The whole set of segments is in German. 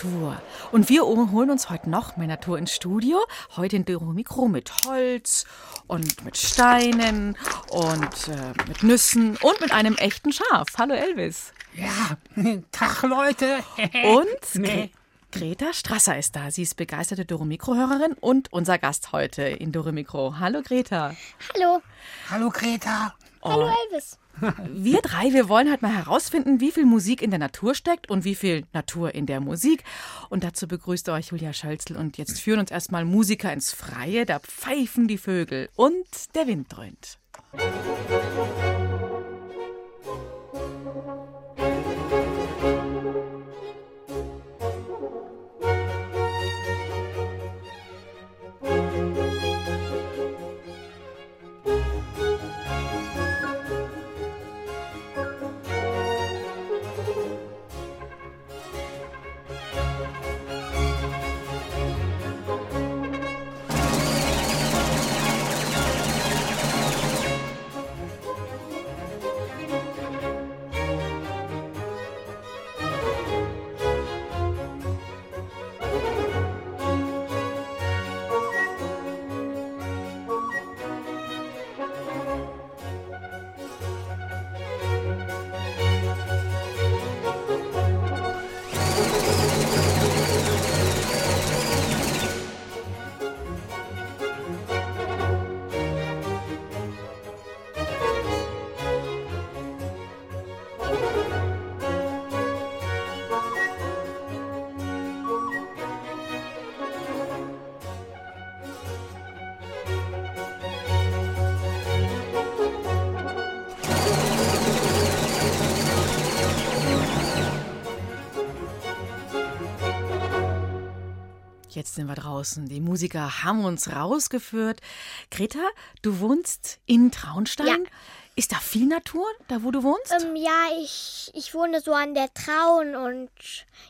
Natur. Und wir holen uns heute noch mehr Natur ins Studio. Heute in Dero Mikro mit Holz und mit Steinen und äh, mit Nüssen und mit einem echten Schaf. Hallo Elvis. Ja, Tag Leute. Und Nee. Gre Greta Strasser ist da. Sie ist begeisterte Doro Mikro-Hörerin und unser Gast heute in Doro Mikro. Hallo Greta. Hallo. Hallo Greta. Hallo Elvis. Wir drei, wir wollen halt mal herausfinden, wie viel Musik in der Natur steckt und wie viel Natur in der Musik. Und dazu begrüßt euch Julia Schölzel und jetzt führen uns erstmal Musiker ins Freie. Da pfeifen die Vögel und der Wind dröhnt. Jetzt sind wir draußen. Die Musiker haben uns rausgeführt. Greta, du wohnst in Traunstein. Ja. Ist da viel Natur, da wo du wohnst? Ähm, ja, ich, ich wohne so an der Traun und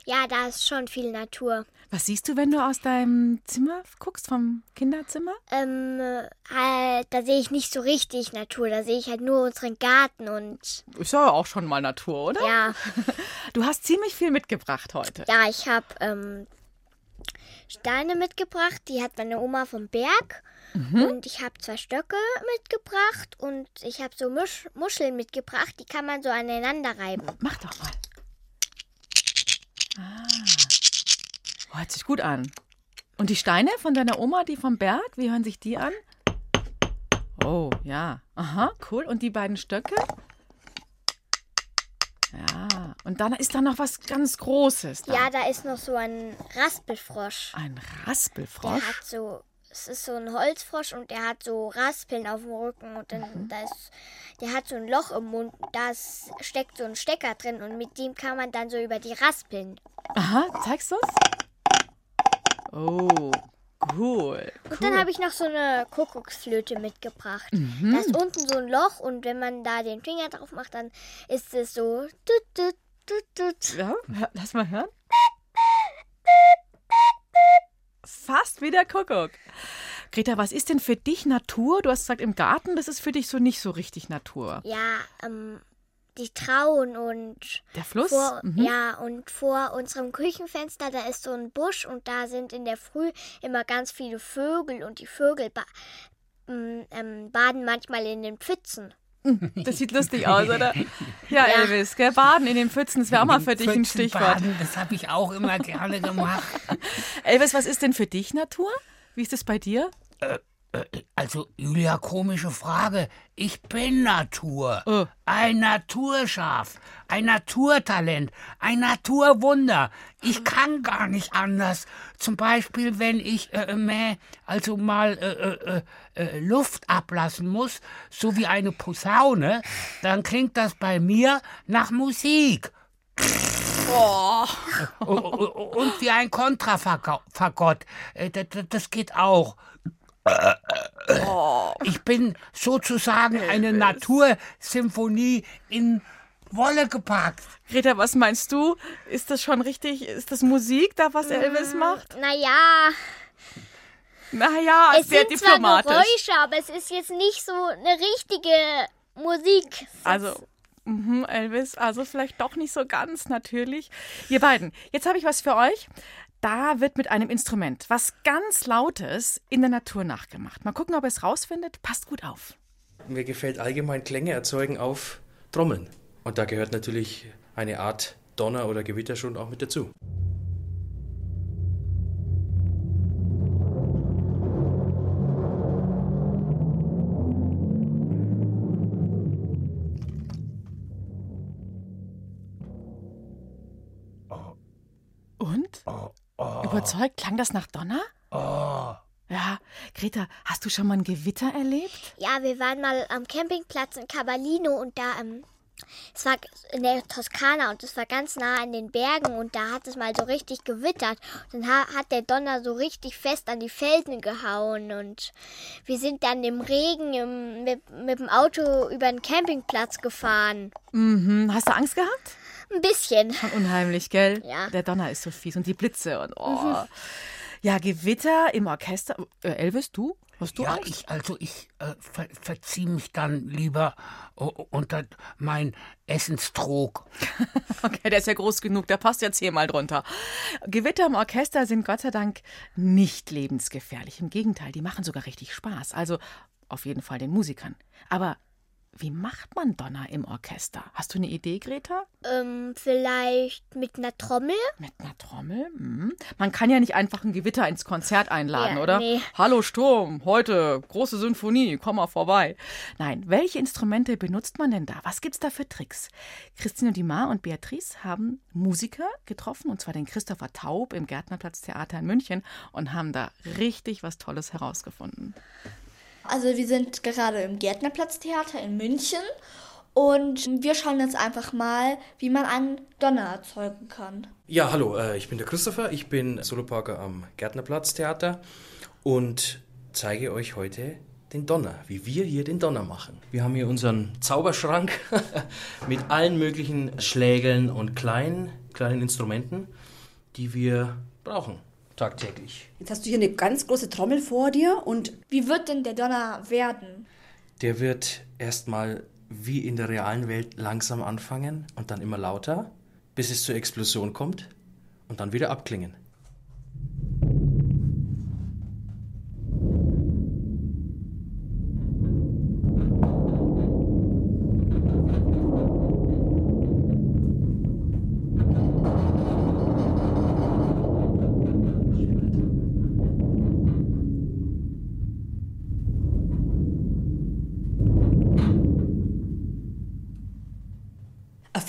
ja, da ist schon viel Natur. Was siehst du, wenn du aus deinem Zimmer guckst, vom Kinderzimmer? Ähm, äh, da sehe ich nicht so richtig Natur, da sehe ich halt nur unseren Garten und Ist ja auch schon mal Natur, oder? ja, Du hast ziemlich viel mitgebracht heute. ja, ich habe ähm, Steine mitgebracht, die hat meine Oma vom Berg. Und ich habe zwei Stöcke mitgebracht und ich habe so Musch Muscheln mitgebracht, die kann man so aneinander reiben. Mach doch mal. Ah. Oh, hört sich gut an. Und die Steine von deiner Oma, die vom Berg, wie hören sich die an? Oh, ja. Aha, cool. Und die beiden Stöcke? Und dann ist da noch was ganz Großes. Da. Ja, da ist noch so ein Raspelfrosch. Ein Der Raspelfrosch. hat so, es ist so ein Holzfrosch und der hat so Raspeln auf dem Rücken und dann da ist, der hat so ein Loch im Mund, da steckt so ein Stecker drin und mit dem kann man dann so über die Raspeln. Aha, zeigst du's? Oh, cool. Und dann habe ich noch so eine Kuckucksflöte mitgebracht. Da ist unten so ein Loch und wenn man da den Finger drauf macht, dann ist es so. Tut, tut. Ja, lass mal hören. Fast wie der Kuckuck. Greta, was ist denn für dich Natur? Du hast gesagt, im Garten, das ist für dich so nicht so richtig Natur. Ja, ähm, die Trauen und Der Fluss? vor, Mhm. ja, und vor unserem Küchenfenster, da ist so ein Busch und da sind in der Früh immer ganz viele Vögel und die Vögel ba ähm, ähm, baden manchmal in den Pfützen. Das sieht lustig aus, oder? Ja, Elvis, gell? Baden in den Pfützen, das wäre auch mal für dich ein Stichwort. baden, Das habe ich auch immer gerne gemacht. Elvis, was ist denn für dich Natur? Wie ist es bei dir? Also, Julia, komische Frage. Ich bin Natur. Oh. Ein Naturschaf. Ein Naturtalent. Ein Naturwunder. Ich kann gar nicht anders. Zum Beispiel, wenn ich äh, mäh, also mal äh, äh, äh, Luft ablassen muss, so wie eine Posaune, dann klingt das bei mir nach Musik. Und wie ein Kontrafagott. Äh, das geht auch. Ich bin sozusagen eine Natursymphonie in Wolle gepackt. Greta, was meinst du? Ist das schon richtig? Ist das Musik, da was Elvis macht? Naja, Naja, es sehr sind zwar diplomatisch. Geräusche, aber es ist jetzt nicht so eine richtige Musik. Also, mhm, Elvis, also vielleicht doch nicht so ganz natürlich. Ihr beiden, jetzt habe ich was für euch. Da wird mit einem Instrument was ganz Lautes in der Natur nachgemacht. Mal gucken, ob ihr es rausfindet. Passt gut auf. Mir gefällt allgemein Klänge erzeugen auf Trommeln. Und da gehört natürlich eine Art Donner oder Gewitter schon auch mit dazu. Überzeugt? Klang das nach Donner? Ja, Greta, hast du schon mal ein Gewitter erlebt? Ja, wir waren mal am Campingplatz in Cavallino und da, ähm, es war in der Toskana und es war ganz nah an den Bergen und da hat es mal so richtig gewittert. Und dann ha hat der Donner so richtig fest an die Felsen gehauen und wir sind dann im Regen im, mit, mit dem Auto über den Campingplatz gefahren. Mhm. Hast du Angst gehabt? Ein bisschen. Schon unheimlich, gell? Ja. Der Donner ist so fies und die Blitze und oh. Ja, Gewitter im Orchester. Äh, Elvis, du? Hast du ja, Angst? ich, also ich äh, ver verziehe mich dann lieber äh, unter mein Essenstrog. Okay, der ist ja groß genug, der passt jetzt hier mal drunter. Gewitter im Orchester sind Gott sei Dank nicht lebensgefährlich. Im Gegenteil, die machen sogar richtig Spaß. Also auf jeden Fall den Musikern. Aber wie macht man Donner im Orchester? Hast du eine Idee, Greta? Ähm, vielleicht mit einer Trommel? Mit einer Trommel? Hm. Man kann ja nicht einfach ein Gewitter ins Konzert einladen, Ja, oder? nee. Hallo Sturm, heute große Symphonie, komm mal vorbei. Nein, welche Instrumente benutzt man denn da? Was gibt's da für Tricks? Christine Dimar und Beatrice haben Musiker getroffen, und zwar den Christopher Taub im Gärtnerplatztheater in München und haben da richtig was Tolles herausgefunden. Also wir sind gerade im Gärtnerplatztheater in München und wir schauen jetzt einfach mal, wie man einen Donner erzeugen kann. Ja, hallo, äh, ich bin der Christopher, ich bin Soloparker am Gärtnerplatz Theater und zeige euch heute den Donner, wie wir hier den Donner machen. Wir haben hier unseren Zauberschrank mit allen möglichen Schlägeln und kleinen, kleinen Instrumenten, die wir brauchen tagtäglich. Jetzt hast du hier eine ganz große Trommel vor dir und Wie wird denn der Donner werden? Der wird erstmal wie in der realen Welt langsam anfangen und dann immer lauter, bis es zur Explosion kommt und dann wieder abklingen.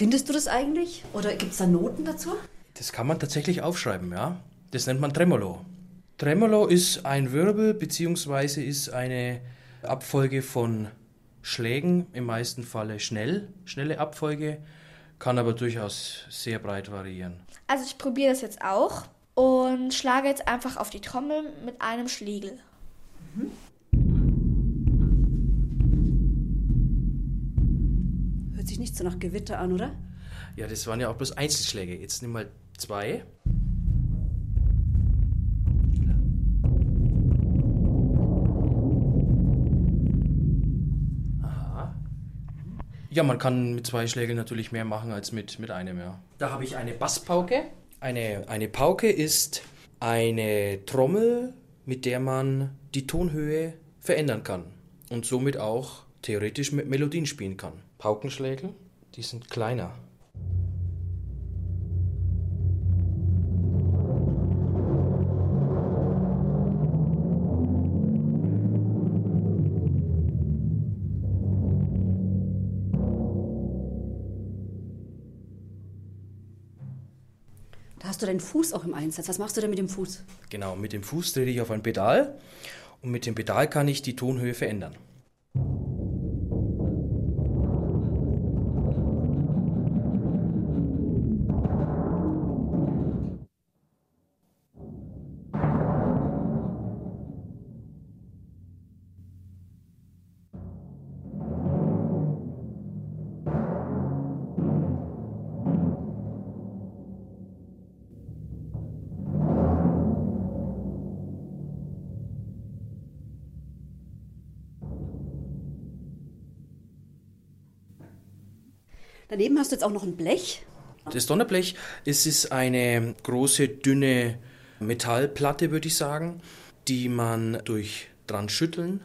Erfindest du das eigentlich? Oder gibt es da Noten dazu? Das kann man tatsächlich aufschreiben, ja. Das nennt man Tremolo. Tremolo ist ein Wirbel beziehungsweise ist eine Abfolge von Schlägen, im meisten Falle schnell, schnelle Abfolge, kann aber durchaus sehr breit variieren. Also ich probiere das jetzt auch und schlage jetzt einfach auf die Trommel mit einem Schlegel. Hört nicht so nach Gewitter an, oder? Ja, das waren ja auch bloß Einzelschläge. Jetzt nimm mal zwei. Aha. Ja, man kann mit zwei Schlägen natürlich mehr machen als mit, mit einem, ja. Da habe ich eine Basspauke. Eine, eine Pauke ist eine Trommel, mit der man die Tonhöhe verändern kann und somit auch theoretisch mit Melodien spielen kann. Paukenschlägel, die sind kleiner. Da hast du deinen Fuß auch im Einsatz. Was machst du denn mit dem Fuß? Genau, mit dem Fuß trete ich auf ein Pedal und mit dem Pedal kann ich die Tonhöhe verändern. Du jetzt auch noch ein Blech. Das Donnerblech es ist eine große, dünne Metallplatte, würde ich sagen, die man durch dran schütteln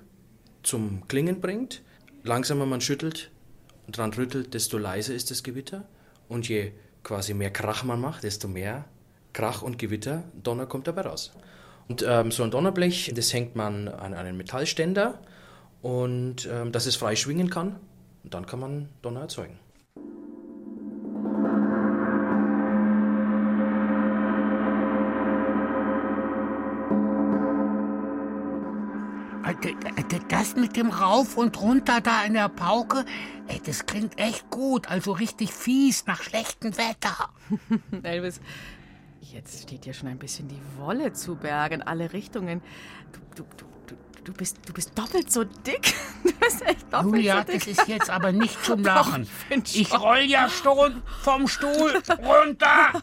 zum Klingen bringt. Langsamer man schüttelt und dran rüttelt, desto leiser ist das Gewitter. Und je quasi mehr Krach man macht, desto mehr Krach und Gewitter, Donner kommt dabei raus. Und ähm, so ein Donnerblech, das hängt man an einen Metallständer und ähm, dass es frei schwingen kann. Und dann kann man Donner erzeugen. Das mit dem Rauf und runter da in der Pauke, das klingt echt gut. Also richtig fies nach schlechtem Wetter. Elvis, jetzt steht dir schon ein bisschen die Wolle zu Berge in alle Richtungen. Du, du, du, du, bist, du bist doppelt so dick. Du bist echt doppelt Julia, so dick. das ist jetzt aber nicht zum Doch, Lachen. ich find Ich schon. roll ja schon vom Stuhl runter.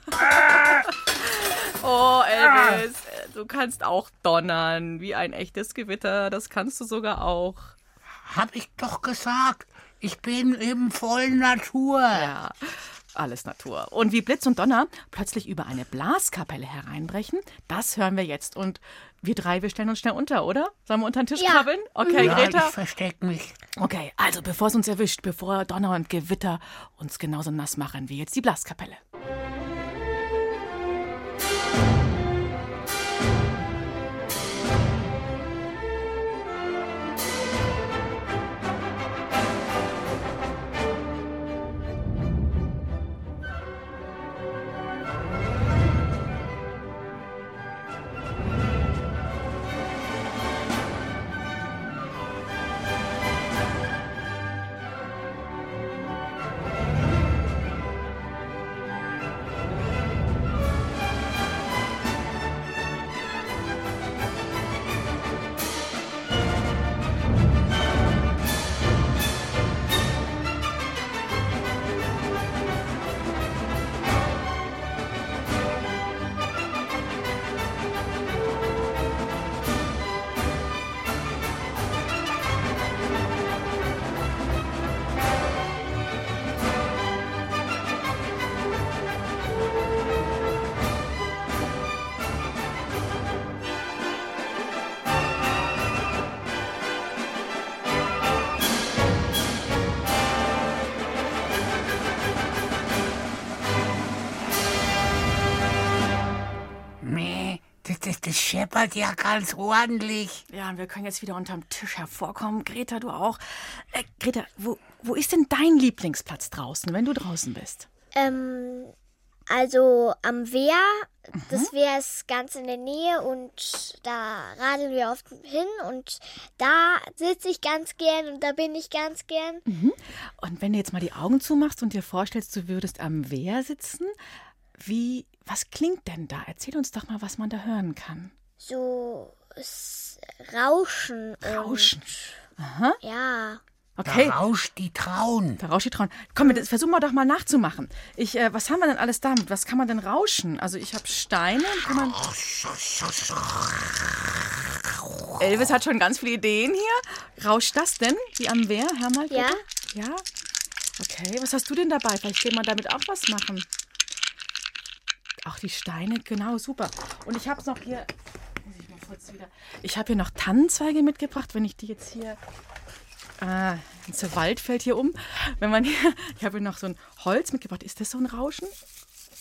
Oh, Elvis, du kannst auch donnern, wie ein echtes Gewitter. Das kannst du sogar auch. hab ich doch gesagt. Ich bin im vollen Natur. Ja, alles Natur. Und wie Blitz und Donner plötzlich über eine Blaskapelle hereinbrechen, das hören wir jetzt. Und wir drei, wir stellen uns schnell unter, oder? Sollen wir unter den Tisch Ja. krabbeln? Okay, Ja, ich Greta? versteck mich. Okay, also bevor es uns erwischt, bevor Donner und Gewitter uns genauso nass machen wie jetzt die Blaskapelle. Scheppert ja ganz ordentlich. Ja, und wir können jetzt wieder unterm Tisch hervorkommen. Greta, du auch. Äh, Greta, wo, wo ist denn dein Lieblingsplatz draußen, wenn du draußen bist? Ähm, also am Wehr, das Wehr ist ganz in der Nähe und da radeln wir oft hin und da sitze ich ganz gern und da bin ich ganz gern. Und wenn du jetzt mal die Augen zumachst und dir vorstellst, du würdest am Wehr sitzen, wie, was klingt denn da? Erzähl uns doch mal, was man da hören kann. So Rauschen. Rauschen. Und, ja. Okay. Da rauscht die Traun. Da rauscht die Trauen. Komm, das versuchen wir doch mal nachzumachen. Ich, äh, was haben wir denn alles da? Was kann man denn rauschen? Also ich habe Steine. Kann man Elvis hat schon ganz viele Ideen hier. Rauscht das denn? Wie am Wehr? Bitte. Ja. Ja? Okay, was hast du denn dabei? Vielleicht können wir damit auch was machen. Auch die Steine, genau, super. Und ich habe noch hier, kurz wieder, ich habe hier noch Tannenzweige mitgebracht, wenn ich die jetzt hier, ah, der Wald fällt hier um. Wenn man hier, ich habe hier noch so ein Holz mitgebracht. Ist das so ein Rauschen?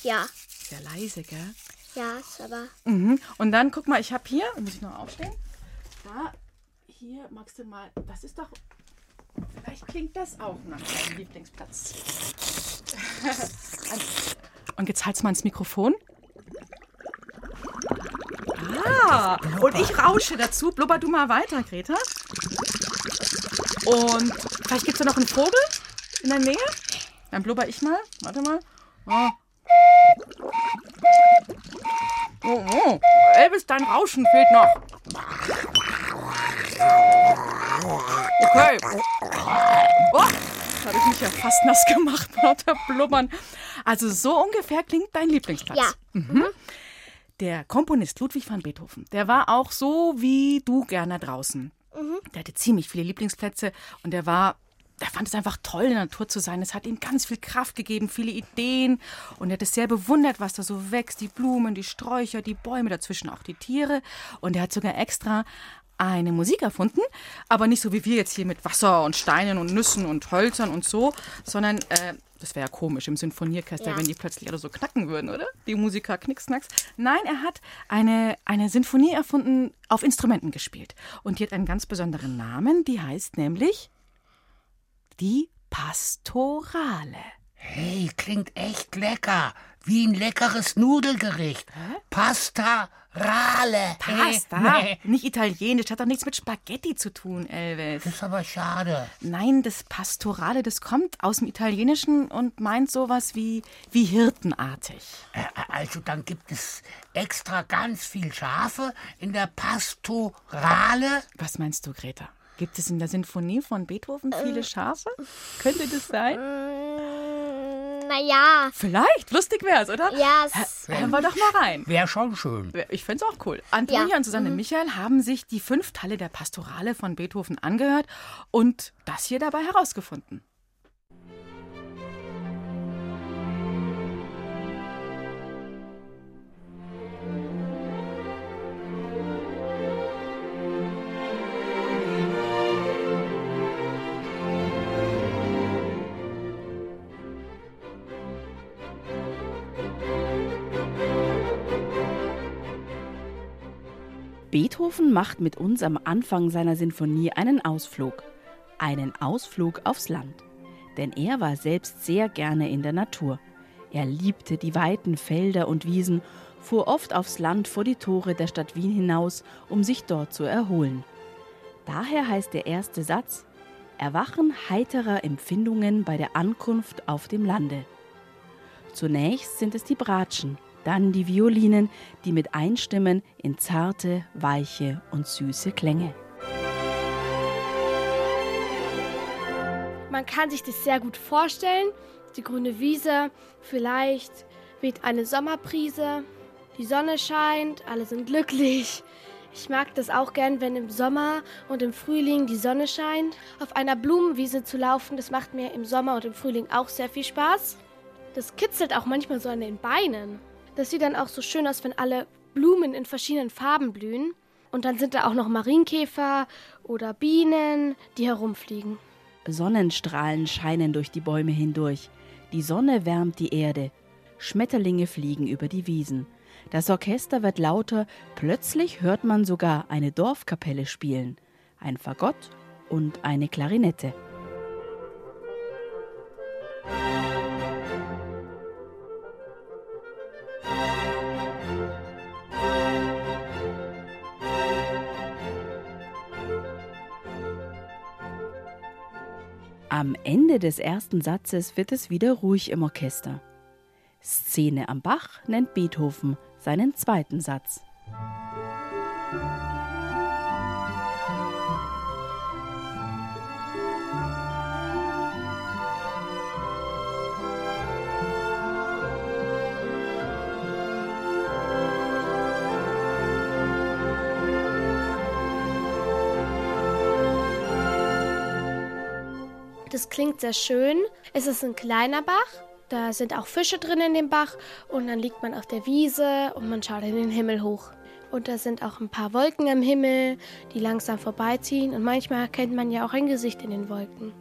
Ja. Sehr leise, gell? Ja, ist aber. Mhm. Und dann, guck mal, ich habe hier, muss ich noch aufstehen, da, hier, magst du mal, das ist doch, vielleicht klingt das auch nach deinem Lieblingsplatz. Und jetzt halt's mal ins Mikrofon. Ah, und ich rausche dazu. Blubber du mal weiter, Greta. Und vielleicht gibt es da noch einen Vogel in der Nähe. Dann blubber ich mal. Warte mal. Oh. Oh, oh. Elvis, dein Rauschen fehlt noch. Okay. Oh, jetzt habe ich mich ja fast nass gemacht lauter Blubbern. Also so ungefähr klingt dein Lieblingsplatz. Ja. Der Komponist Ludwig van Beethoven, der war auch so wie du gerne draußen. Der hatte ziemlich viele Lieblingsplätze und der war er fand es einfach toll, in der Natur zu sein. Es hat ihm ganz viel Kraft gegeben, viele Ideen. Und er hat es sehr bewundert, was da so wächst. Die Blumen, die Sträucher, die Bäume, dazwischen auch die Tiere. Und er hat sogar extra eine Musik erfunden, aber nicht so wie wir jetzt hier mit Wasser und Steinen und Nüssen und Hölzern und so, sondern äh, das wäre ja komisch im Sinfonieorchester, Ja. wenn die plötzlich alle so knacken würden, oder? Die Musiker knicksnacks. Nein, er hat eine, eine Sinfonie erfunden, auf Instrumenten gespielt. Und die hat einen ganz besonderen Namen, die heißt nämlich die Pastorale. Hey, klingt echt lecker. Wie ein leckeres Nudelgericht. Pasta Rale. Pasta? Nee, Nicht italienisch, hat doch nichts mit Spaghetti zu tun, Elvis. Das ist aber schade. Nein, das Pastorale, das kommt aus dem Italienischen und meint sowas wie, wie hirtenartig. Äh, Also dann gibt es extra ganz viel Schafe in der Pastorale. Was meinst du, Greta? Gibt es in der Sinfonie von Beethoven viele Schafe? Könnte das sein? Naja, Vielleicht. Lustig wär's, oder? ja, es, Hören wir doch mal rein. Wäre schon schön. Ich find's auch cool. Antonia Ja. und Susanne Michael haben sich die fünf Teile der Pastorale von Beethoven angehört und das hier dabei herausgefunden. Beethoven macht mit uns am Anfang seiner Sinfonie einen Ausflug. Einen Ausflug aufs Land. Denn er war selbst sehr gerne in der Natur. Er liebte die weiten Felder und Wiesen, fuhr oft aufs Land vor die Tore der Stadt Wien hinaus, um sich dort zu erholen. Daher heißt der erste Satz Erwachen heiterer Empfindungen bei der Ankunft auf dem Lande. Zunächst sind es die Bratschen, dann die Violinen, die mit einstimmen in zarte, weiche und süße Klänge. Man kann sich das sehr gut vorstellen. Die grüne Wiese, vielleicht weht eine Sommerbrise, die Sonne scheint, alle sind glücklich. Ich mag das auch gern, wenn im Sommer und im Frühling die Sonne scheint. Auf einer Blumenwiese zu laufen, das macht mir im Sommer und im Frühling auch sehr viel Spaß. Das kitzelt auch manchmal so an den Beinen. Das sieht dann auch so schön aus, wenn alle Blumen in verschiedenen Farben blühen. Und dann sind da auch noch Marienkäfer oder Bienen, die herumfliegen. Sonnenstrahlen scheinen durch die Bäume hindurch. Die Sonne wärmt die Erde. Schmetterlinge fliegen über die Wiesen. Das Orchester wird lauter, plötzlich hört man sogar eine Dorfkapelle spielen. Ein Fagott und eine Klarinette. Des ersten Satzes wird es wieder ruhig im Orchester. Szene am Bach nennt Beethoven seinen zweiten Satz. Das klingt sehr schön. Es ist ein kleiner Bach. Da sind auch Fische drin in dem Bach. Und dann liegt man auf der Wiese und man schaut in den Himmel hoch. Und da sind auch ein paar Wolken am Himmel, die langsam vorbeiziehen. Und manchmal erkennt man ja auch ein Gesicht in den Wolken.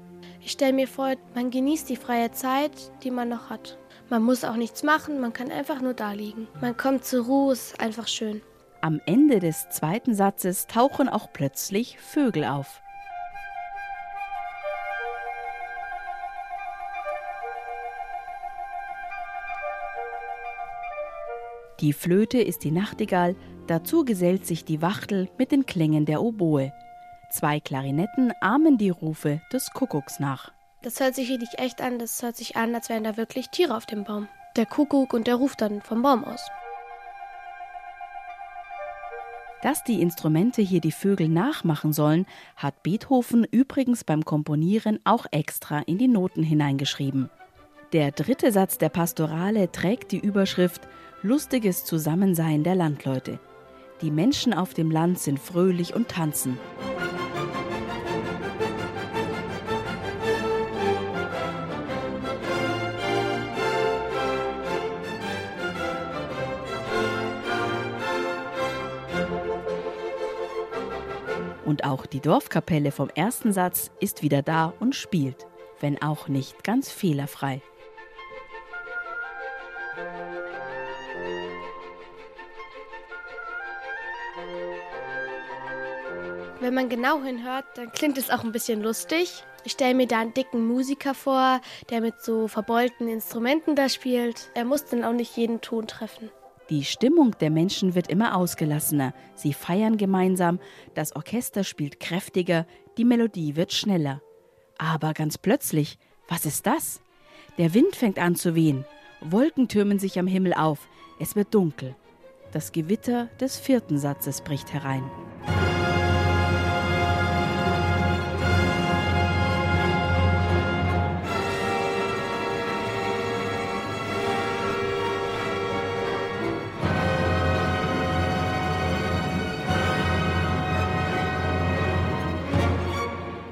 Ich stelle mir vor, man genießt die freie Zeit, die man noch hat. Man muss auch nichts machen, man kann einfach nur da liegen. Man kommt zur Ruhe, ist einfach schön. Am Ende des zweiten Satzes tauchen auch plötzlich Vögel auf. Die Flöte ist die Nachtigall, dazu gesellt sich die Wachtel mit den Klängen der Oboe. Zwei Klarinetten ahmen die Rufe des Kuckucks nach. Das hört sich wirklich echt an. Das hört sich an, als wären da wirklich Tiere auf dem Baum. Der Kuckuck und der ruft dann vom Baum aus. Dass die Instrumente hier die Vögel nachmachen sollen, hat Beethoven übrigens beim Komponieren auch extra in die Noten hineingeschrieben. Der dritte Satz der Pastorale trägt die Überschrift lustiges Zusammensein der Landleute. Die Menschen auf dem Land sind fröhlich und tanzen. Und auch die Dorfkapelle vom ersten Satz ist wieder da und spielt, wenn auch nicht ganz fehlerfrei. Wenn man genau hinhört, dann klingt es auch ein bisschen lustig. Ich stelle mir da einen dicken Musiker vor, der mit so verbeulten Instrumenten da spielt. Er muss dann auch nicht jeden Ton treffen. Die Stimmung der Menschen wird immer ausgelassener. Sie feiern gemeinsam, das Orchester spielt kräftiger, die Melodie wird schneller. Aber ganz plötzlich, was ist das? Der Wind fängt an zu wehen. Wolken türmen sich am Himmel auf. Es wird dunkel. Das Gewitter des vierten Satzes bricht herein.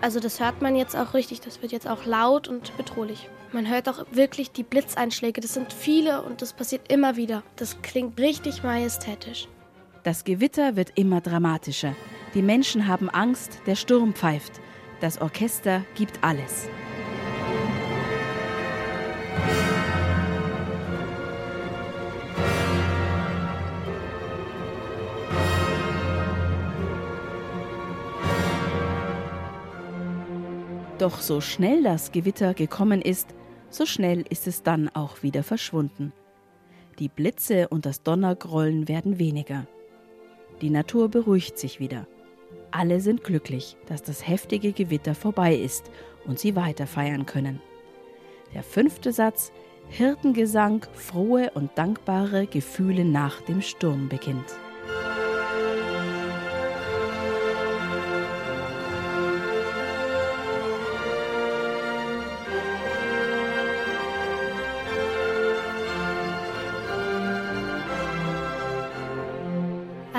Also das hört man jetzt auch richtig, das wird jetzt auch laut und bedrohlich. Man hört auch wirklich die Blitzeinschläge, das sind viele und das passiert immer wieder. Das klingt richtig majestätisch. Das Gewitter wird immer dramatischer. Die Menschen haben Angst, der Sturm pfeift. Das Orchester gibt alles. Doch so schnell das Gewitter gekommen ist, so schnell ist es dann auch wieder verschwunden. Die Blitze und das Donnergrollen werden weniger. Die Natur beruhigt sich wieder. Alle sind glücklich, dass das heftige Gewitter vorbei ist und sie weiter feiern können. Der fünfte Satz Hirtengesang, frohe und dankbare Gefühle nach dem Sturm beginnt.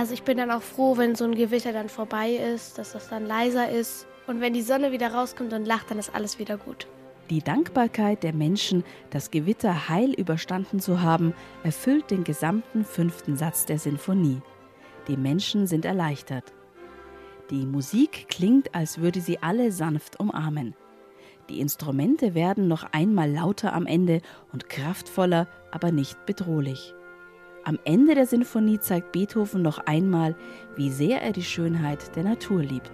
Also ich bin dann auch froh, wenn so ein Gewitter dann vorbei ist, dass das dann leiser ist. Und wenn die Sonne wieder rauskommt und lacht, dann ist alles wieder gut. Die Dankbarkeit der Menschen, das Gewitter heil überstanden zu haben, erfüllt den gesamten fünften Satz der Sinfonie. Die Menschen sind erleichtert. Die Musik klingt, als würde sie alle sanft umarmen. Die Instrumente werden noch einmal lauter am Ende und kraftvoller, aber nicht bedrohlich. Am Ende der Sinfonie zeigt Beethoven noch einmal, wie sehr er die Schönheit der Natur liebt.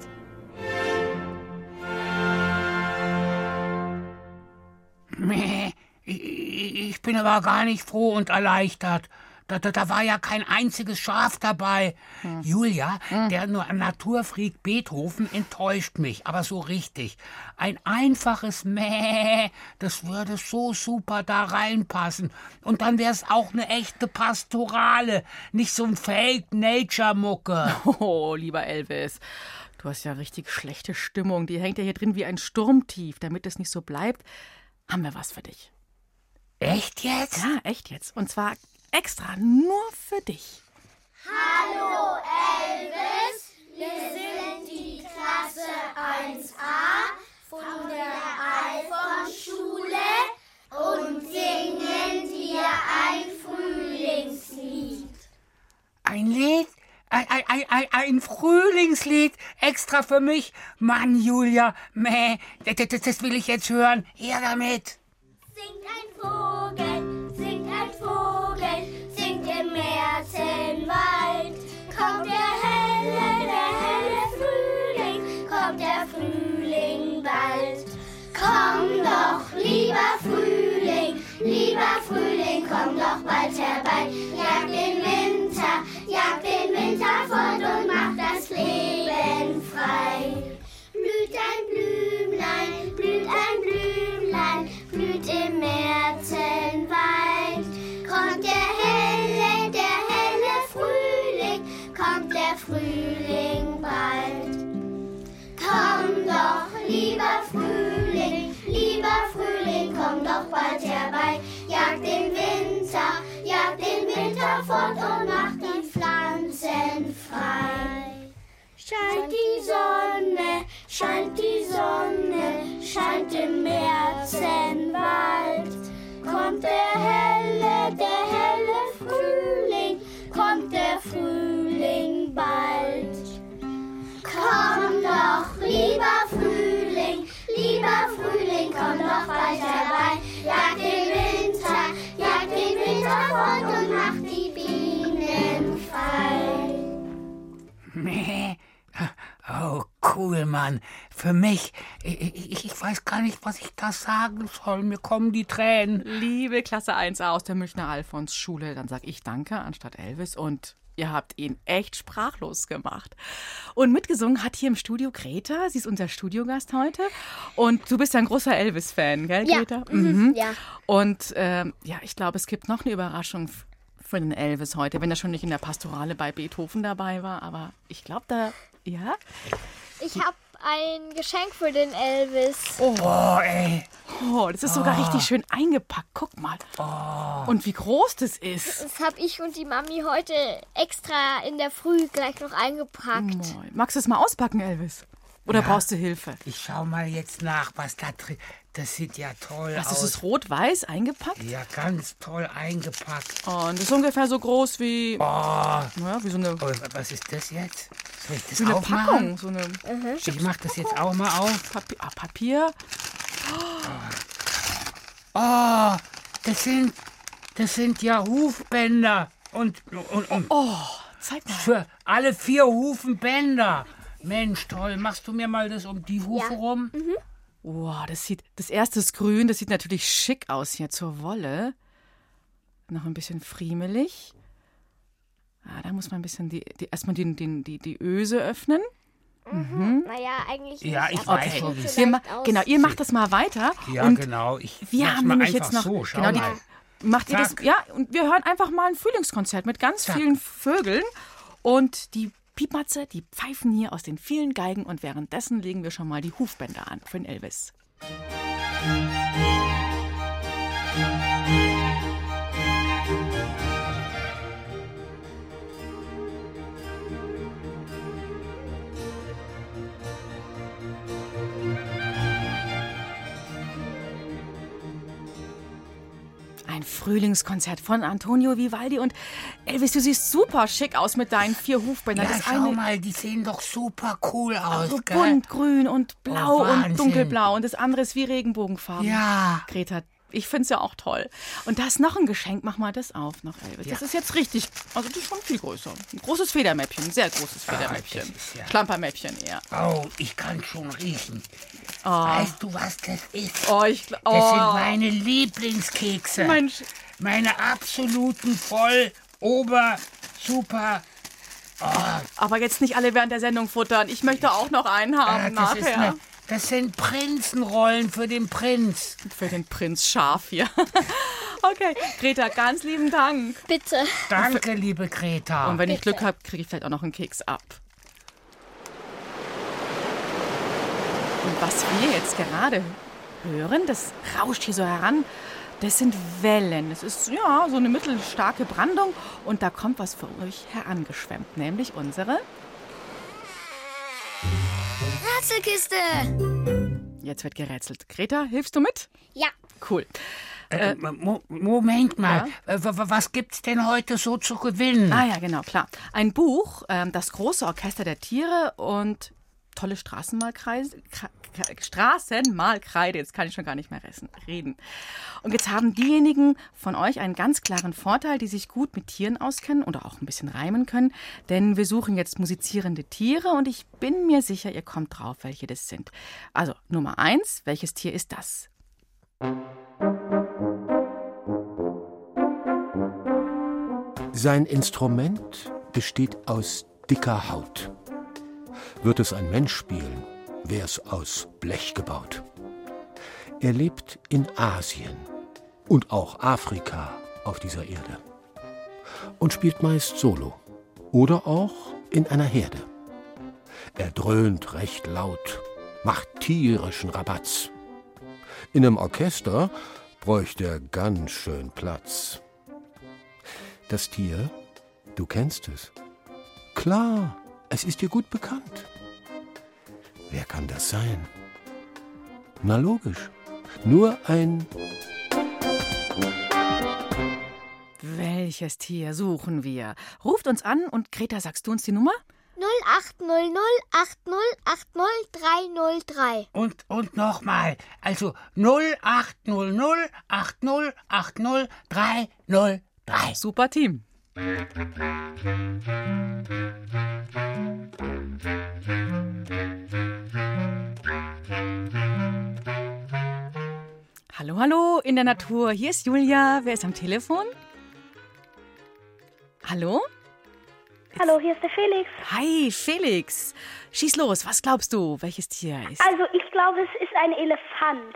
Ich bin aber gar nicht froh und erleichtert. Da, da, da war ja kein einziges Schaf dabei. Hm. Julia, hm. der Naturfreak Beethoven enttäuscht mich, aber so richtig. Ein einfaches Mäh, das würde so super da reinpassen. Und dann wäre es auch eine echte Pastorale, nicht so ein Fake-Nature-Mucke. Oh, lieber Elvis. Du hast ja richtig schlechte Stimmung. Die hängt ja hier drin wie ein Sturmtief. Damit es nicht so bleibt, haben wir was für dich. Echt jetzt? Ja, echt jetzt. Und zwar extra nur für dich. Hallo Elvis, wir sind die Klasse 1a von der Alphon-Schule und singen dir ein Frühlingslied. Ein Lied? Ein, ein, ein, ein, Frühlingslied extra für mich. Mann, Julia, meh, das, das will ich jetzt hören. Her damit. Singt ein Vogel, ein Vogel, singt im Märzenwald. Kommt der helle, der helle Frühling, kommt der Frühling bald. Komm doch, lieber Frühling, lieber Frühling, komm doch bald herbei. Jag Scheint die Sonne, scheint die Sonne, scheint im Märzenwald. Kommt der helle, der helle Frühling, kommt der Frühling bald. Komm doch, lieber Frühling, lieber Frühling, komm doch bald herbei. Jag den Winter, jag den Winter fort und mach die Bienen frei. Mann. Für mich. Ich, ich, ich weiß gar nicht, was ich da sagen soll. Mir kommen die Tränen. Liebe Klasse 1a aus der Münchner Alfons-Schule, dann sag ich Danke anstatt Elvis und ihr habt ihn echt sprachlos gemacht. Und mitgesungen hat hier im Studio Greta. Sie ist unser Studiogast heute. Und du bist ja ein großer Elvis-Fan, gell, Ja, Greta? mhm, ja. Und ähm, ja, ich glaube, es gibt noch eine Überraschung für den Elvis heute, wenn er schon nicht in der Pastorale bei Beethoven dabei war. Aber ich glaube, da, ja. Ich habe ein Geschenk für den Elvis. Oh, ey. Oh, das ist sogar Ah. richtig schön eingepackt. Guck mal. Und wie groß das ist. Das habe ich und die Mami heute extra in der Früh gleich noch eingepackt. Moin. Magst du es mal auspacken, Elvis? Oder Ja. brauchst du Hilfe? Ich schau mal jetzt nach, was da drin. Das sieht ja toll Was aus. ist es rot-weiß eingepackt? Ja, ganz toll eingepackt. Oh, und das ist ungefähr so groß wie, Oh, naja, wie so eine, oh, was ist das jetzt? Soll ich das wie eine aufmachen? Packung. So eine Ich mach das jetzt auch mal auf. Papier. Ah, Papier. Oh, das sind, das sind ja Hufbänder. Und, und, und Oh, zeig mal. für alle vier Hufen Bänder. Mensch, toll. Machst du mir mal das um die Hufe Ja. rum? Wow, das sieht, das erste ist grün, das sieht natürlich schick aus hier zur Wolle. Noch ein bisschen friemelig. Ah, da muss man ein bisschen die, die, erstmal die, die, die, die Öse öffnen. Naja, eigentlich Ja, ich weiß sieht schon, wie es genau, ihr macht das mal weiter. Ja, und genau. Ich wir mach's haben mal nämlich einfach jetzt noch. So, schau genau, die, mal. macht ihr das? Zack. Ja, und wir hören einfach mal ein Frühlingskonzert mit ganz Zack. vielen Vögeln. Und die Piepmatze, die pfeifen hier aus den vielen Geigen. Und währenddessen legen wir schon mal die Hufbänder an für den Elvis. Ein Frühlingskonzert von Antonio Vivaldi und Elvis, du siehst super schick aus mit deinen vier Hufbändern. Ja, das schau eine mal, die sehen doch super cool aus, so gell? bunt, grün und blau Oh, und dunkelblau und das andere ist wie Regenbogenfarben. Ja. Greta, ich finde es ja auch toll. Und da ist noch ein Geschenk, mach mal das auf noch, Elvis. Das Ja. ist jetzt richtig, also das ist schon viel größer. Ein großes Federmäppchen, ein sehr großes Federmäppchen. Ah, das ist ja- Schlampermäppchen eher. Oh, ich kann schon riechen. Weißt du, was das ist? Oh, ich gl- Das sind oh, meine Lieblingskekse. Mensch. Meine absoluten voll, ober, super. Aber jetzt nicht alle während der Sendung futtern. Ich möchte auch noch einen haben das, ist nachher. eine, das sind Prinzenrollen für den Prinz. Für den Prinz Schaf hier. okay, Greta, ganz lieben Dank. Bitte. Danke, liebe Greta. Und wenn ich Glück habe, kriege ich vielleicht auch noch einen Keks ab. Und was wir jetzt gerade hören, das rauscht hier so heran, das sind Wellen. Das ist ja so eine mittelstarke Brandung und da kommt was für euch herangeschwemmt, nämlich unsere. Rätselkiste. Jetzt wird gerätselt. Greta, hilfst du mit? Ja. Cool. Äh, Mo Moment mal, äh, w- w- was gibt's denn heute so zu gewinnen? Ah ja, genau, klar. Ein Buch, ähm, das große Orchester der Tiere und tolle Straßenmalkreise, Straßenmalkreide. Jetzt kann ich schon gar nicht mehr reden. Und jetzt haben diejenigen von euch einen ganz klaren Vorteil, die sich gut mit Tieren auskennen oder auch ein bisschen reimen können. Denn wir suchen jetzt musizierende Tiere und ich bin mir sicher, ihr kommt drauf, welche das sind. Also Nummer eins, welches Tier ist das? Sein Instrument besteht aus dicker Haut. Wird es ein Mensch spielen, wär's aus Blech gebaut. Er lebt in Asien und auch Afrika auf dieser Erde und spielt meist solo oder auch in einer Herde. Er dröhnt recht laut, macht tierischen Rabatz. In einem Orchester bräuchte er ganz schön Platz. Das Tier, du kennst es. Klar, es ist dir gut bekannt. Wer kann das sein? Na logisch, nur ein Welches Tier suchen wir? Ruft uns an und Greta, sagst du uns die Nummer? 0800 8080303. Und, und nochmal, also 0800 80 80 303. Super Team. Hallo, hallo in der Natur. Hier ist Julia. Wer ist am Telefon? Hallo? Hallo, hier ist der Felix. Hi, Felix. Schieß los. Was glaubst du, welches Tier ist? Also, ich glaube, es ist ein Elefant.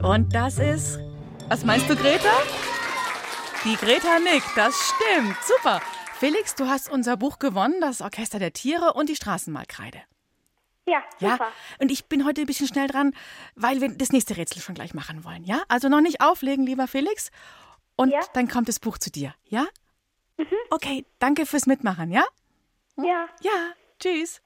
Und das ist. Was meinst du, Greta? Die Greta nickt. Das stimmt. Super. Felix, du hast unser Buch gewonnen, das Orchester der Tiere und die Straßenmalkreide. Ja, Ja, super. und ich bin heute ein bisschen schnell dran, weil wir das nächste Rätsel schon gleich machen wollen, ja? Also noch nicht auflegen, lieber Felix. Und dann kommt das Buch zu dir, ja? Okay, danke fürs Mitmachen, ja? Ja. Ja, tschüss.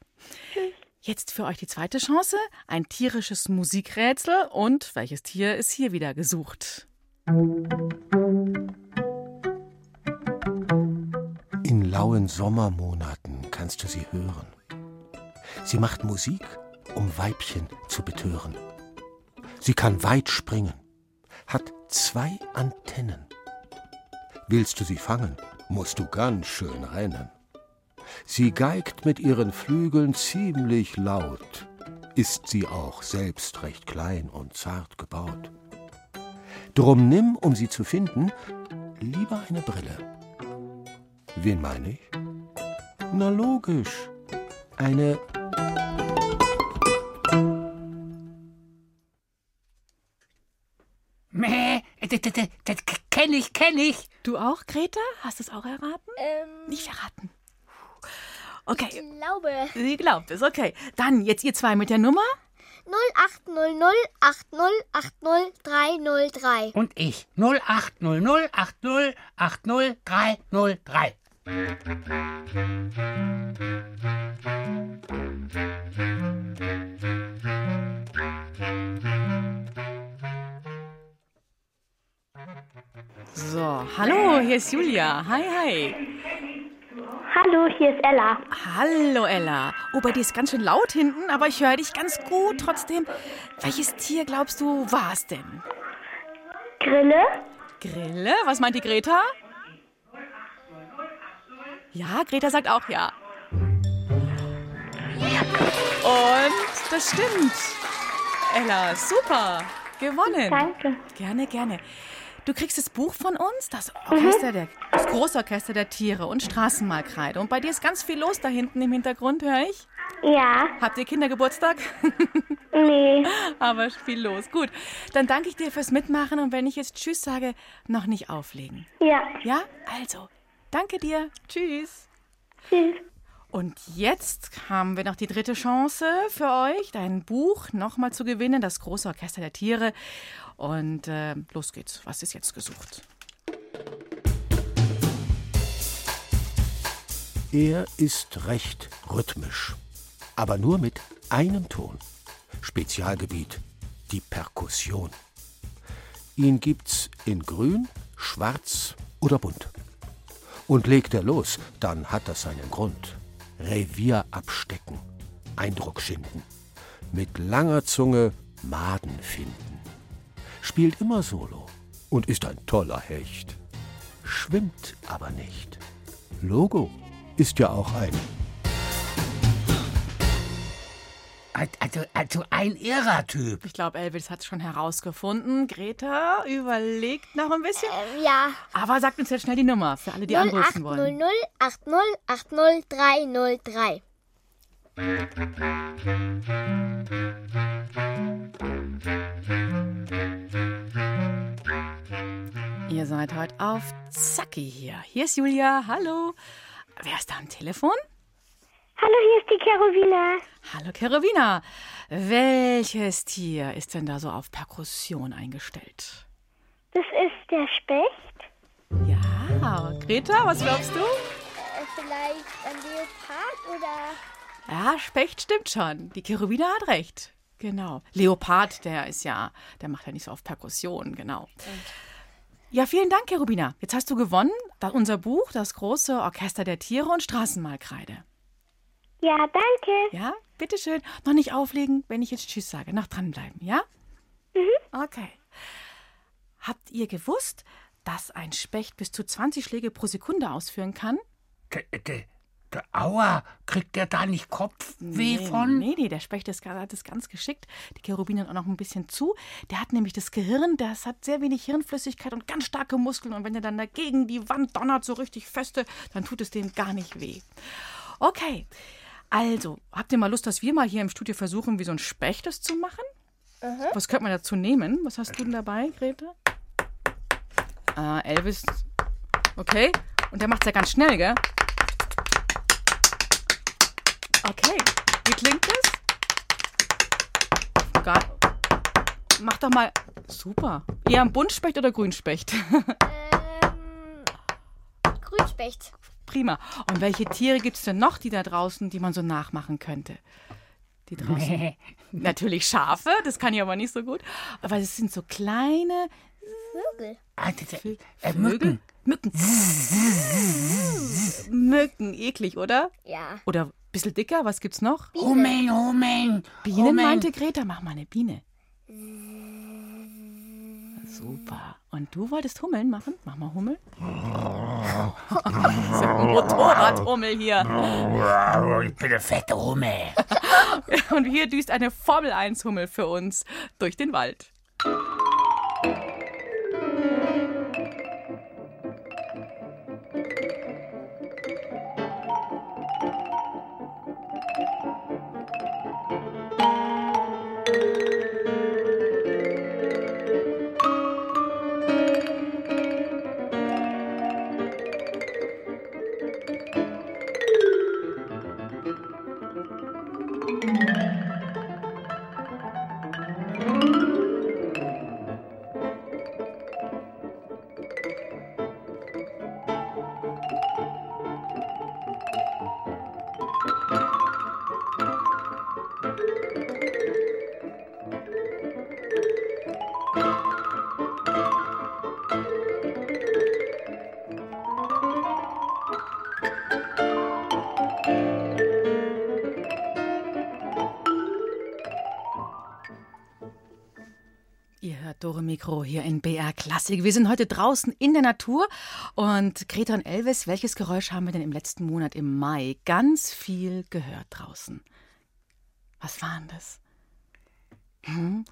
Tschüss. Jetzt für euch die zweite Chance, ein tierisches Musikrätsel und welches Tier ist hier wieder gesucht? Lauen Sommermonaten kannst du sie hören. Sie macht Musik, um Weibchen zu betören. Sie kann weit springen, hat zwei Antennen. Willst du sie fangen, musst du ganz schön rennen. Sie geigt mit ihren Flügeln ziemlich laut, ist sie auch selbst recht klein und zart gebaut. Drum nimm, um sie zu finden, lieber eine Brille. Wen meine ich? Na logisch, eine Mäh, das, das, das kenne ich, kenne ich. Du auch, Greta? Hast du es auch erraten? Ähm, Nicht verraten. Okay. Ich glaube. Sie glaubt es, okay. Dann jetzt ihr zwei mit der Nummer. 0800 8080303. Und ich 0800 80 80 303. So, hallo, hier ist Julia. Hi, hi. Hallo, hier ist Ella. Hallo, Ella. Oh, bei dir ist ganz schön laut hinten, aber ich höre dich ganz gut trotzdem. Welches Tier glaubst du war es denn? Grille? Grille? Was meint die Greta? Ja, Greta sagt auch ja. Und das stimmt. Ella, super. Gewonnen. Danke. Gerne, gerne. Du kriegst das Buch von uns, das Orchester der, das Großorchester der Tiere und Straßenmalkreide. Und bei dir ist ganz viel los da hinten im Hintergrund, höre ich. Ja. Habt ihr Kindergeburtstag? Nee. Aber viel los. Gut, dann danke ich dir fürs Mitmachen und wenn ich jetzt Tschüss sage, noch nicht auflegen. Ja. Ja, also, danke dir. Tschüss. Tschüss. Und jetzt haben wir noch die dritte Chance für euch, dein Buch nochmal zu gewinnen, das große Orchester der Tiere. Und äh, los geht's. Was ist jetzt gesucht? Er ist recht rhythmisch, aber nur mit einem Ton. Spezialgebiet, die Perkussion. Ihn gibt's in grün, schwarz oder bunt. Und legt er los, dann hat das seinen Grund. Revier abstecken, Eindruck schinden, mit langer Zunge Maden finden. Spielt immer solo und ist ein toller Hecht. Schwimmt aber nicht. Logo ist ja auch ein Also, also ein irrer Typ. Ich glaube, Elvis hat es schon herausgefunden. Greta überlegt noch ein bisschen. Ähm, ja. Aber sagt uns jetzt schnell die Nummer für alle, die anrufen wollen. 0800 80 80 303. Ihr seid heute auf Zacki hier. Hier ist Julia. Hallo. Wer ist da am Telefon? Hallo, hier ist die Carolina. Hallo, Kerowina. Welches Tier ist denn da so auf Perkussion eingestellt? Das ist der Specht. Ja, Greta, was glaubst du? Äh, vielleicht ein Leopard oder. Ja, Specht stimmt schon. Die Cherubina hat recht. Genau. Leopard, der ist ja, der macht ja nicht so auf Perkussion, genau. Ja, vielen Dank, Cherubina. Jetzt hast du gewonnen. Da unser Buch, das große Orchester der Tiere und Straßenmalkreide. Ja, danke. Ja, bitteschön. Noch nicht auflegen, wenn ich jetzt Tschüss sage. Noch dranbleiben, ja? Mhm. Okay. Habt ihr gewusst, dass ein Specht bis zu 20 Schläge pro Sekunde ausführen kann? D- d- Der Aua, kriegt der da nicht Kopfweh nee, von? Nee, nee, der Specht ist, hat es ganz geschickt. Die Cherubinen auch noch ein bisschen zu. Der hat nämlich das Gehirn, das hat sehr wenig Hirnflüssigkeit und ganz starke Muskeln. Und wenn er dann dagegen die Wand donnert, so richtig feste, dann tut es dem gar nicht weh. Okay, also, habt ihr mal Lust, dass wir mal hier im Studio versuchen, wie so ein Specht das zu machen? Was könnte man dazu nehmen? Was hast du denn dabei, Grete? Ah, Elvis. Okay. Und der macht's ja ganz schnell, gell? Okay. Wie klingt das? Gar Mach doch mal. Super. Eher ein Buntspecht oder Grünspecht? Ähm, Grünspecht. Prima. Und welche Tiere gibt es denn noch, die da draußen, die man so nachmachen könnte? Die draußen. Natürlich Schafe, das kann ich aber nicht so gut. Aber es sind so kleine Vögel. Ah, äh, Vögel? Mücken. Mücken. Mücken, eklig, oder? Ja. Oder ein bisschen dicker, was gibt's noch? Hummeln, Hummeln. Bienen Hummeln. meinte Greta, mach mal eine Biene. Super. Und du wolltest Hummeln machen? Mach mal Hummel. Das ist ein Motorradhummel hier. Ich bin der fette Hummel. Und hier düst eine Formel 1 Hummel für uns durch den Wald. Mikro hier in BR Klassik. Wir sind heute draußen in der Natur. Und Greta und Elvis, welches Geräusch haben wir denn im letzten Monat im Mai ganz viel gehört draußen? Was war denn das? Hm?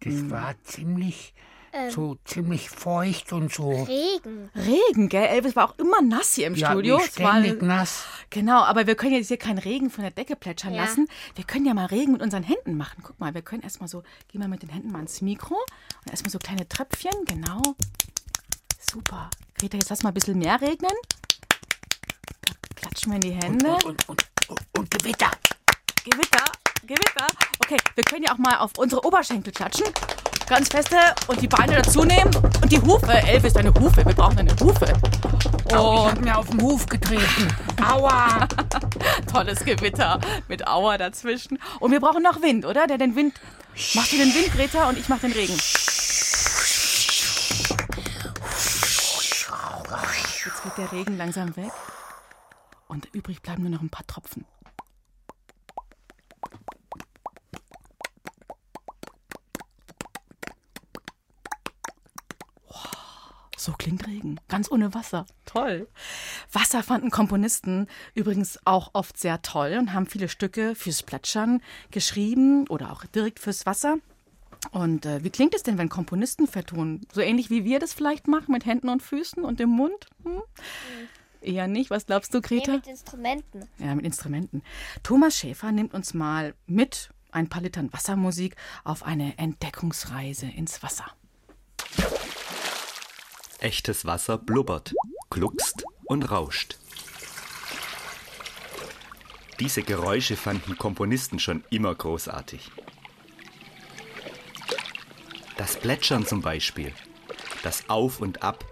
Das war ziemlich, Ähm. so ziemlich feucht und so. Regen. Regen, gell? Elvis war auch immer nass hier im Ja, Studio. Es war- ständig nass. Genau, aber wir können jetzt hier keinen Regen von der Decke plätschern Ja. lassen. Wir können ja mal Regen mit unseren Händen machen. Guck mal, wir können erstmal so, gehen wir mit den Händen mal ins Mikro und erstmal so kleine Tröpfchen, genau. Super. Greta, jetzt lass mal ein bisschen mehr regnen. Da klatschen wir in die Hände. Und, und, und, und, und Gewitter. Gewitter, Gewitter. Okay, wir können ja auch mal auf unsere Oberschenkel klatschen. Ganz feste und die Beine dazu nehmen. Und die Hufe. Elvis, deine Hufe. Wir brauchen eine Hufe. Oh, ich hab mir auf den Huf getreten. Aua. tolles Gewitter mit Auer dazwischen. Und wir brauchen noch Wind, oder? Der den Wind. Machst du den Wind, Greta, und ich mach den Regen. Jetzt geht der Regen langsam weg. Und übrig bleiben nur noch ein paar Tropfen. So klingt Regen. Ganz ohne Wasser. Toll. Wasser fanden Komponisten übrigens auch oft sehr toll und haben viele Stücke fürs Plätschern geschrieben oder auch direkt fürs Wasser. Und äh, wie klingt es denn, wenn Komponisten vertonen? So ähnlich wie wir das vielleicht machen, mit Händen und Füßen und dem Mund? Hm? Eher nicht. Was glaubst du, Nee, Greta? mit Instrumenten. Ja, mit Instrumenten. Thomas Schäfer nimmt uns mal mit ein paar Litern Wassermusik auf eine Entdeckungsreise ins Wasser. Echtes Wasser blubbert, gluckst und rauscht. Diese Geräusche fanden Komponisten schon immer großartig. Das Plätschern zum Beispiel, das Auf und Ab,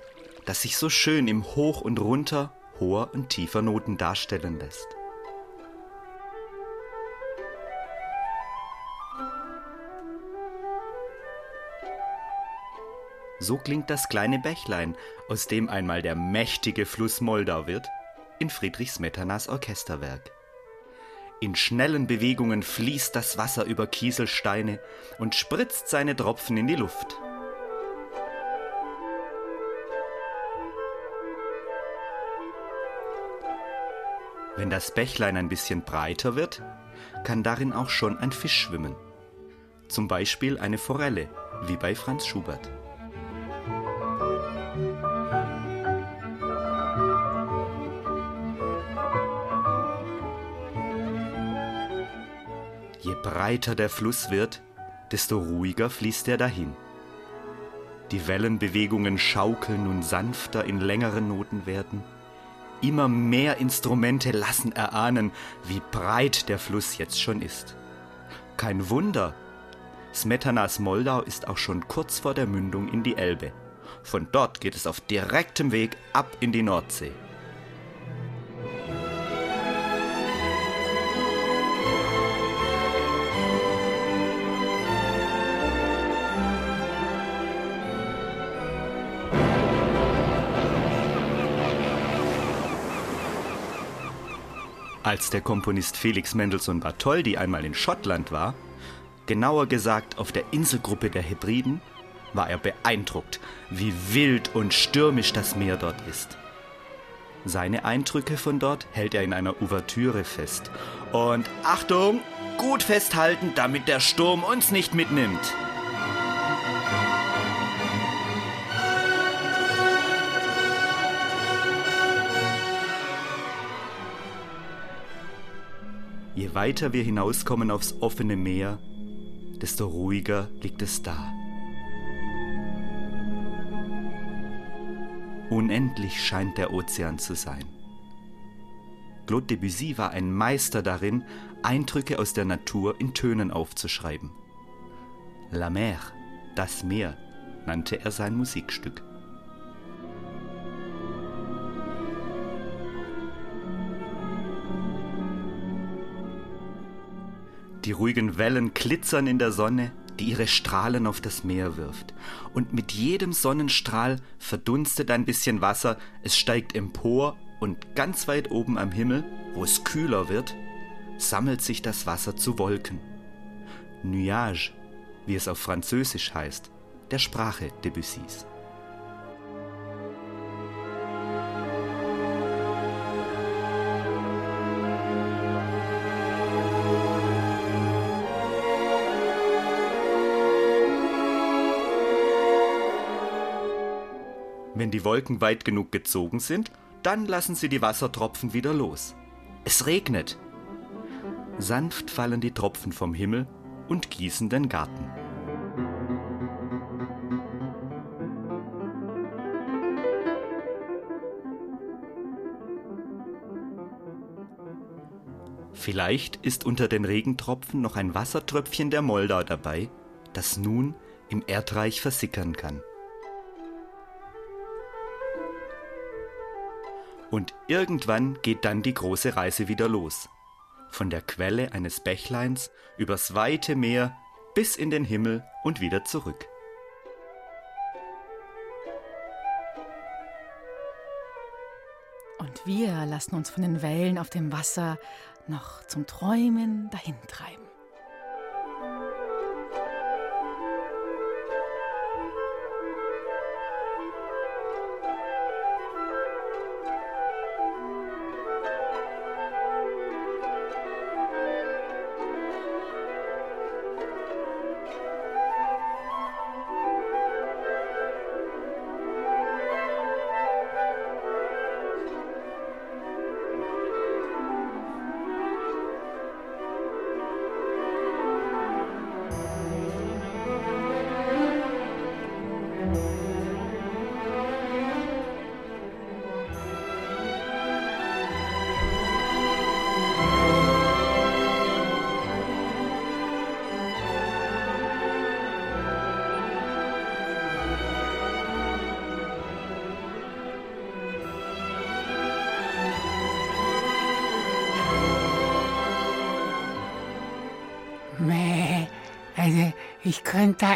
das sich so schön im Hoch und Runter, hoher und tiefer Noten darstellen lässt. So klingt das kleine Bächlein, aus dem einmal der mächtige Fluss Moldau wird, in Friedrich Smetanas Orchesterwerk. In schnellen Bewegungen fließt das Wasser über Kieselsteine und spritzt seine Tropfen in die Luft. Wenn das Bächlein ein bisschen breiter wird, kann darin auch schon ein Fisch schwimmen. Zum Beispiel eine Forelle, wie bei Franz Schubert. Breiter der Fluss wird, desto ruhiger fließt er dahin. Die Wellenbewegungen schaukeln nun sanfter in längeren Noten werden. Immer mehr Instrumente lassen erahnen, wie breit der Fluss jetzt schon ist. Kein Wunder, Smetanas Moldau ist auch schon kurz vor der Mündung in die Elbe. Von dort geht es auf direktem Weg ab in die Nordsee. Als der Komponist Felix Mendelssohn Bartholdy einmal in Schottland war, genauer gesagt auf der Inselgruppe der Hebriden, war er beeindruckt, wie wild und stürmisch das Meer dort ist. Seine Eindrücke von dort hält er in einer Ouvertüre fest. Und Achtung, gut festhalten, damit der Sturm uns nicht mitnimmt. Je weiter wir hinauskommen aufs offene Meer, desto ruhiger liegt es da. Unendlich scheint der Ozean zu sein. Claude Debussy war ein Meister darin, Eindrücke aus der Natur in Tönen aufzuschreiben. La mer, das Meer, nannte er sein Musikstück. Die ruhigen Wellen glitzern in der Sonne, die ihre Strahlen auf das Meer wirft. Und mit jedem Sonnenstrahl verdunstet ein bisschen Wasser, es steigt empor und ganz weit oben am Himmel, wo es kühler wird, sammelt sich das Wasser zu Wolken. Nuage, wie es auf Französisch heißt, der Sprache Debussys. Die Wolken weit genug gezogen sind, dann lassen sie die Wassertropfen wieder los. Es regnet. Sanft fallen die Tropfen vom Himmel und gießen den Garten. Vielleicht ist unter den Regentropfen noch ein Wassertröpfchen der Moldau dabei, das nun im Erdreich versickern kann. Und irgendwann geht dann die große Reise wieder los. Von der Quelle eines Bächleins übers weite Meer bis in den Himmel und wieder zurück. Und wir lassen uns von den Wellen auf dem Wasser noch zum Träumen dahintreiben.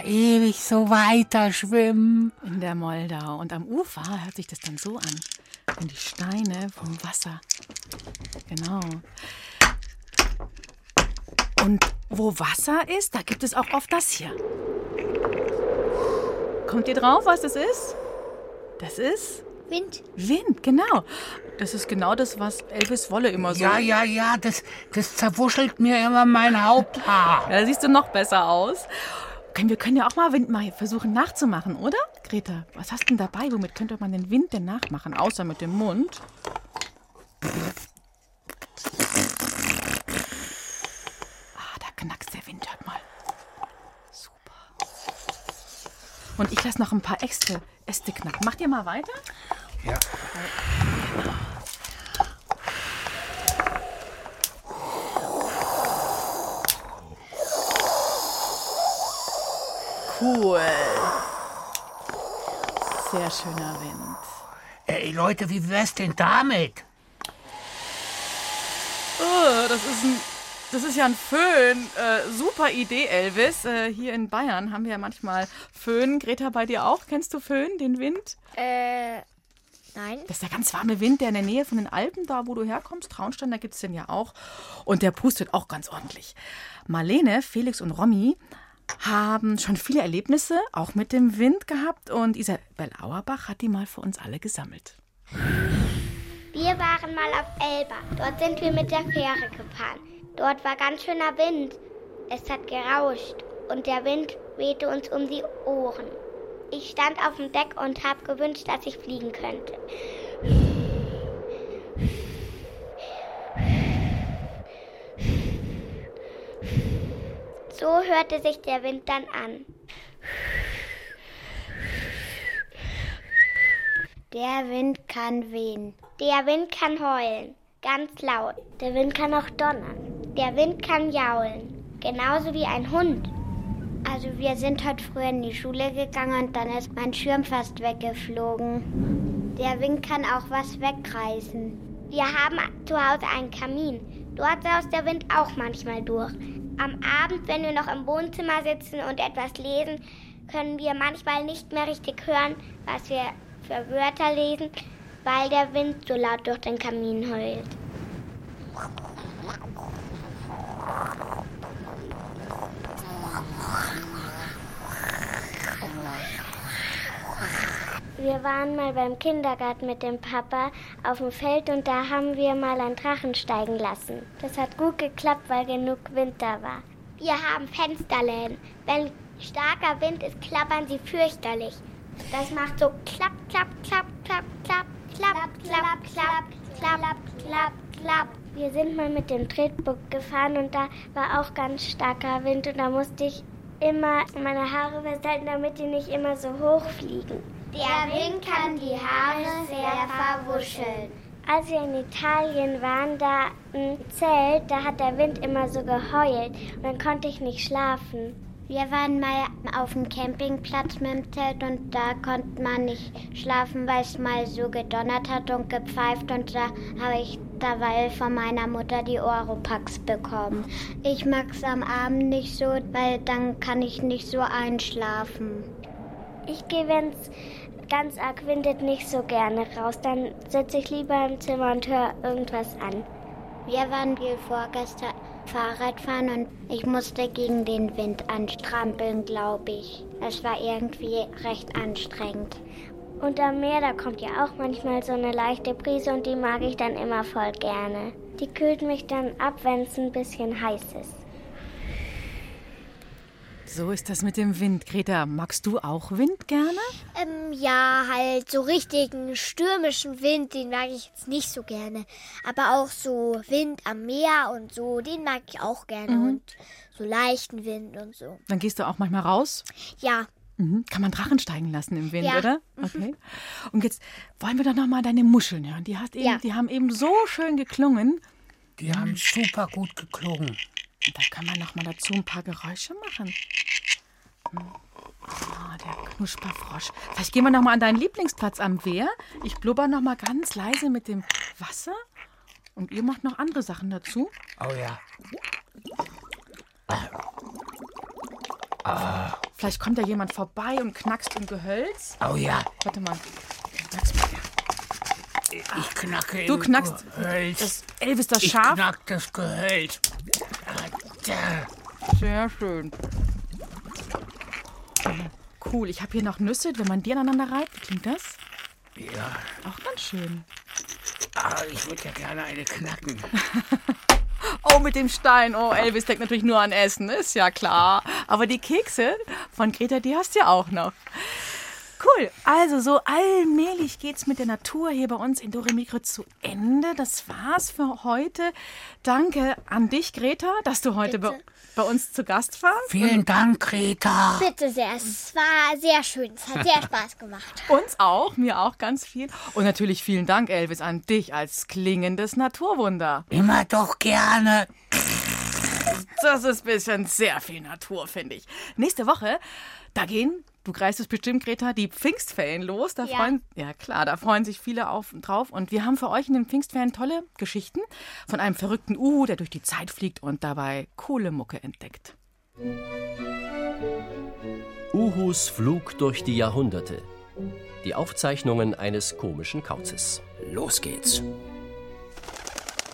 Ewig so weiter schwimmen. In der Moldau. Und am Ufer hört sich das dann so an. Wenn die Steine vom Wasser. Genau. Und wo Wasser ist, da gibt es auch oft das hier. Kommt ihr drauf, was das ist? Das ist Wind. Wind, genau. Das ist genau das, was Elvis Wolle immer so. Ja, ja, ja, das, das zerwuschelt mir immer mein Haupthaar. Da siehst du noch besser aus. Können, wir können ja auch mal Wind mal versuchen nachzumachen, oder? Greta, was hast du denn dabei? Womit könnte man den Wind denn nachmachen, außer mit dem Mund? Ah, da knackst der Wind, hört mal. Super. Und ich lasse noch ein paar Äste, Äste knacken. Macht ihr mal weiter? Ja. Cool. Sehr schöner Wind. Ey, Leute, wie wär's denn damit? Oh, das ist ein. Das ist ja ein Föhn. Äh, super Idee, Elvis. Äh, hier in Bayern haben wir ja manchmal Föhn. Greta, bei dir auch? Kennst du Föhn, den Wind? Äh, nein. Das ist der ganz warme Wind, der in der Nähe von den Alpen, da wo du herkommst, Traunstein, da gibt es den ja auch. Und der pustet auch ganz ordentlich. Marlene, Felix und Romy haben schon viele Erlebnisse, auch mit dem Wind gehabt. Und Isabel Auerbach hat die mal für uns alle gesammelt. Wir waren mal auf Elba. Dort sind wir mit der Fähre gefahren. Dort war ganz schöner Wind. Es hat gerauscht und der Wind wehte uns um die Ohren. Ich stand auf dem Deck und habe gewünscht, dass ich fliegen könnte. So hörte sich der Wind dann an. Der Wind kann wehen. Der Wind kann heulen. Ganz laut. Der Wind kann auch donnern. Der Wind kann jaulen. Genauso wie ein Hund. Also wir sind heute früher in die Schule gegangen und dann ist mein Schirm fast weggeflogen. Der Wind kann auch was wegreißen. Wir haben zu Hause einen Kamin. Dort saust der Wind auch manchmal durch. Am Abend, wenn wir noch im Wohnzimmer sitzen und etwas lesen, können wir manchmal nicht mehr richtig hören, was wir für Wörter lesen, weil der Wind so laut durch den Kamin heult. Wir waren mal beim Kindergarten mit dem Papa auf dem Feld und da haben wir mal einen Drachen steigen lassen. Das hat gut geklappt, weil genug Wind da war. Wir haben Fensterläden. Wenn starker Wind ist, klappern sie fürchterlich. Das macht so klapp, klapp, klapp, klapp, klapp, klapp, klapp, klapp, klapp, klapp, klapp. Wir sind mal mit dem Tretboot gefahren und da war auch ganz starker Wind und da musste ich immer meine Haare festhalten, damit die nicht immer so hoch fliegen. Der Wind kann die Haare sehr verwuscheln. Als wir in Italien waren, da im Zelt, da hat der Wind immer so geheult und dann konnte ich nicht schlafen. Wir waren mal auf dem Campingplatz mit dem Zelt und da konnte man nicht schlafen, weil es mal so gedonnert hat und gepfeift und da habe ich derweil von meiner Mutter die Oropax bekommen. Ich mag es am Abend nicht so, weil dann kann ich nicht so einschlafen. Ich gehe, wenn es ganz arg windet, nicht so gerne raus. Dann sitze ich lieber im Zimmer und höre irgendwas an. Wir waren hier vorgestern Fahrradfahren und ich musste gegen den Wind anstrampeln, glaube ich. Es war irgendwie recht anstrengend. Und am Meer, da kommt ja auch manchmal so eine leichte Brise und die mag ich dann immer voll gerne. Die kühlt mich dann ab, wenn es ein bisschen heiß ist. So ist das mit dem Wind. Greta, magst du auch Wind gerne? Ähm, ja, halt so richtigen stürmischen Wind, den mag ich jetzt nicht so gerne. Aber auch so Wind am Meer und so, den mag ich auch gerne. Mhm. Und so leichten Wind und so. Dann gehst du auch manchmal raus? Ja, Mhm. Kann man Drachen steigen lassen im Wind, Ja. oder? Okay. Und jetzt wollen wir doch noch mal deine Muscheln hören. Die, hast eben, Ja. die haben eben so schön geklungen. Die haben super gut geklungen. Da kann man noch mal dazu ein paar Geräusche machen. Ah, der Knusperfrosch. Vielleicht gehen wir noch mal an deinen Lieblingsplatz am Wehr. Ich blubber noch mal ganz leise mit dem Wasser. Und ihr macht noch andere Sachen dazu. Oh ja. Vielleicht kommt ja jemand vorbei und knackst im Gehölz. Oh ja. Warte mal. Knackst mal. Ich knacke Du knackst Gehölz. das Elvis das Ich Schaf. knack das Gehölz. Sehr schön. Cool, ich habe hier noch Nüsse, wenn man die aneinander reibt. Wie klingt das? Ja. Auch ganz schön. Ah, ich würde ja gerne eine knacken. Oh, mit dem Stein. Oh, Elvis denkt natürlich nur an Essen, ist ja klar. Aber die Kekse von Greta, die hast du ja auch noch. Cool. Also so allmählich geht's mit der Natur hier bei uns in Dore Mikro zu Ende. Das war's für heute. Danke an dich, Greta, dass du heute bei, bei uns zu Gast warst. Vielen Dank, Greta. Bitte sehr, es war sehr schön. Es hat sehr Spaß gemacht. Uns auch, mir auch ganz viel. Und natürlich vielen Dank, Elvis, an dich als klingendes Naturwunder. Immer doch gerne. Das ist ein bisschen sehr viel Natur, finde ich. Nächste Woche, da gehen, du greifst es bestimmt, Greta, die Pfingstferien los. Da Ja. freuen, ja klar, da freuen sich viele auf, drauf. Und wir haben für euch in den Pfingstferien tolle Geschichten von einem verrückten Uhu, der durch die Zeit fliegt und dabei coole Mucke entdeckt. Uhus Flug durch die Jahrhunderte. Die Aufzeichnungen eines komischen Kauzes. Los geht's.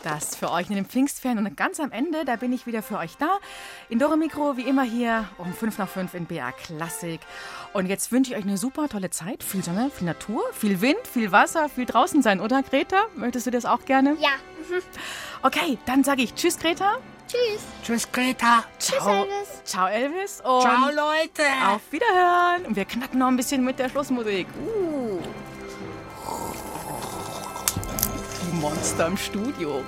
Das für euch in den Pfingstferien. Und ganz am Ende, da bin ich wieder für euch da. In Dore Mikro, wie immer hier um 5 nach 5 in BA Klassik. Und jetzt wünsche ich euch eine super tolle Zeit. Viel Sonne, viel Natur, viel Wind, viel Wasser, viel draußen sein, oder Greta? Möchtest du das auch gerne? Ja. Okay, dann sage ich Tschüss, Greta. Tschüss. Tschüss, Greta. Ciao. Ciao, Elvis. Und Ciao, Leute. Auf Wiederhören. Und wir knacken noch ein bisschen mit der Schlussmusik. Uh. Monster im Studio.